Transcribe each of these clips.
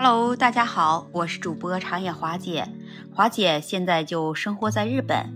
Hello，大家好，我是主播长野华姐。华姐现在就生活在日本，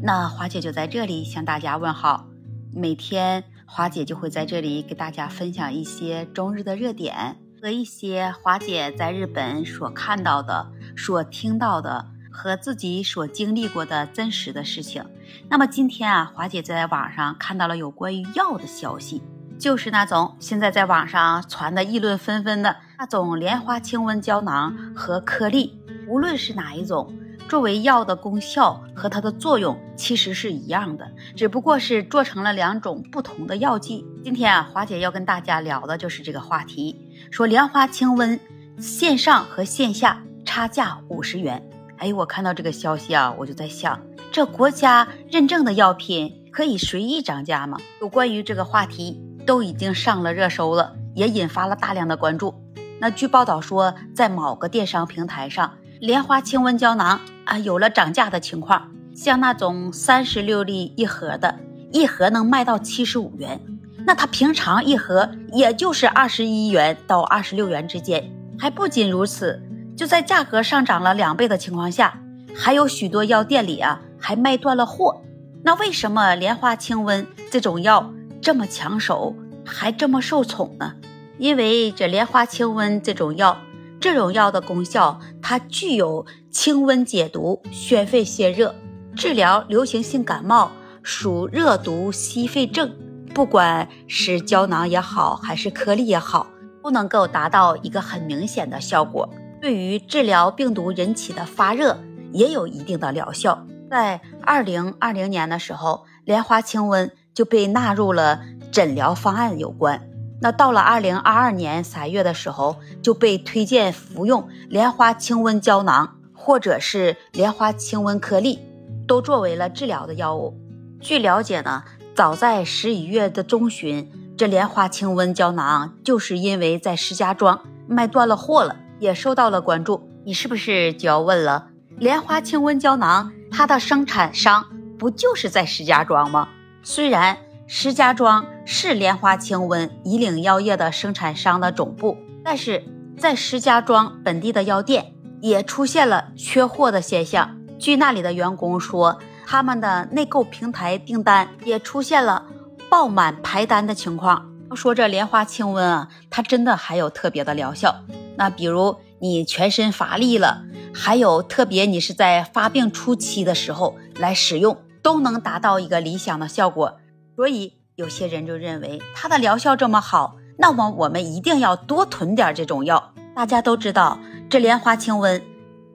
那华姐就在这里向大家问好。每天华姐就会在这里给大家分享一些中日的热点和一些华姐在日本所看到的、所听到的和自己所经历过的真实的事情。那么今天啊，华姐在网上看到了有关于药的消息。就是那种现在在网上传的议论纷纷的那种莲花清瘟胶囊和颗粒，无论是哪一种，作为药的功效和它的作用其实是一样的，只不过是做成了两种不同的药剂。今天啊，华姐要跟大家聊的就是这个话题，说莲花清瘟线上和线下差价五十元。哎，我看到这个消息啊，我就在想，这国家认证的药品可以随意涨价吗？有关于这个话题。都已经上了热搜了，也引发了大量的关注。那据报道说，在某个电商平台上，莲花清瘟胶囊啊有了涨价的情况。像那种三十六粒一盒的，一盒能卖到七十五元，那它平常一盒也就是二十一元到二十六元之间。还不仅如此，就在价格上涨了两倍的情况下，还有许多药店里啊还卖断了货。那为什么莲花清瘟这种药？这么抢手，还这么受宠呢？因为这莲花清瘟这种药，这种药的功效，它具有清温解毒、宣肺泄热，治疗流行性感冒属热毒吸肺症。不管是胶囊也好，还是颗粒也好，都能够达到一个很明显的效果。对于治疗病毒引起的发热，也有一定的疗效。在二零二零年的时候，莲花清瘟。就被纳入了诊疗方案有关。那到了二零二二年三月的时候，就被推荐服用莲花清瘟胶囊或者是莲花清瘟颗粒，都作为了治疗的药物。据了解呢，早在十一月的中旬，这莲花清瘟胶囊就是因为在石家庄卖断了货了，也受到了关注。你是不是就要问了？莲花清瘟胶囊它的生产商不就是在石家庄吗？虽然石家庄是莲花清瘟以岭药业的生产商的总部，但是在石家庄本地的药店也出现了缺货的现象。据那里的员工说，他们的内购平台订单也出现了爆满排单的情况。要说这莲花清瘟啊，它真的还有特别的疗效。那比如你全身乏力了，还有特别你是在发病初期的时候来使用。都能达到一个理想的效果，所以有些人就认为它的疗效这么好，那么我们一定要多囤点这种药。大家都知道，这莲花清瘟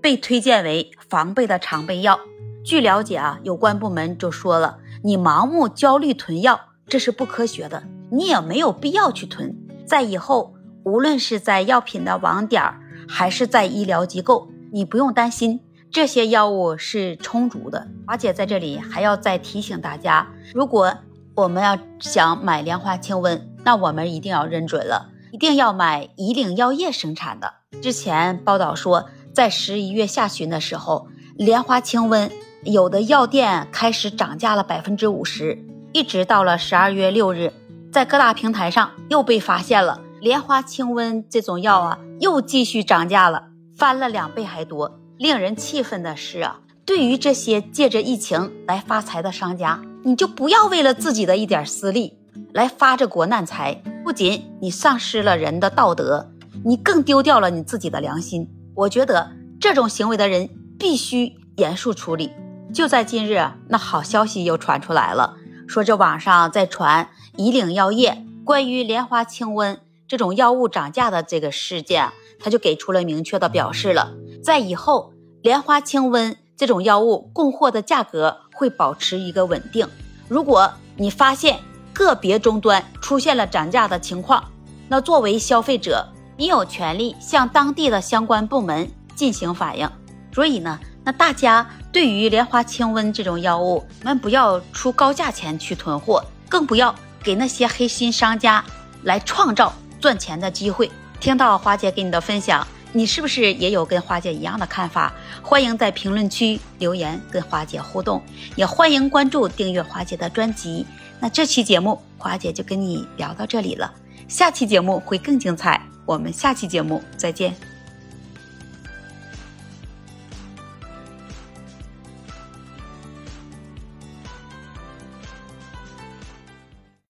被推荐为防备的常备药。据了解啊，有关部门就说了，你盲目焦虑囤药，这是不科学的，你也没有必要去囤。在以后，无论是在药品的网点，还是在医疗机构，你不用担心。这些药物是充足的。华姐在这里还要再提醒大家，如果我们要想买莲花清瘟，那我们一定要认准了，一定要买以岭药业生产的。之前报道说，在十一月下旬的时候，莲花清瘟有的药店开始涨价了百分之五十，一直到了十二月六日，在各大平台上又被发现了莲花清瘟这种药啊，又继续涨价了，翻了两倍还多。令人气愤的是啊，对于这些借着疫情来发财的商家，你就不要为了自己的一点私利来发这国难财。不仅你丧失了人的道德，你更丢掉了你自己的良心。我觉得这种行为的人必须严肃处理。就在近日，那好消息又传出来了，说这网上在传以岭药业关于莲花清瘟这种药物涨价的这个事件，他就给出了明确的表示了。在以后，莲花清瘟这种药物供货的价格会保持一个稳定。如果你发现个别终端出现了涨价的情况，那作为消费者，你有权利向当地的相关部门进行反映。所以呢，那大家对于莲花清瘟这种药物，我们不要出高价钱去囤货，更不要给那些黑心商家来创造赚钱的机会。听到华姐给你的分享。你是不是也有跟花姐一样的看法？欢迎在评论区留言跟花姐互动，也欢迎关注订阅花姐的专辑。那这期节目花姐就跟你聊到这里了，下期节目会更精彩，我们下期节目再见。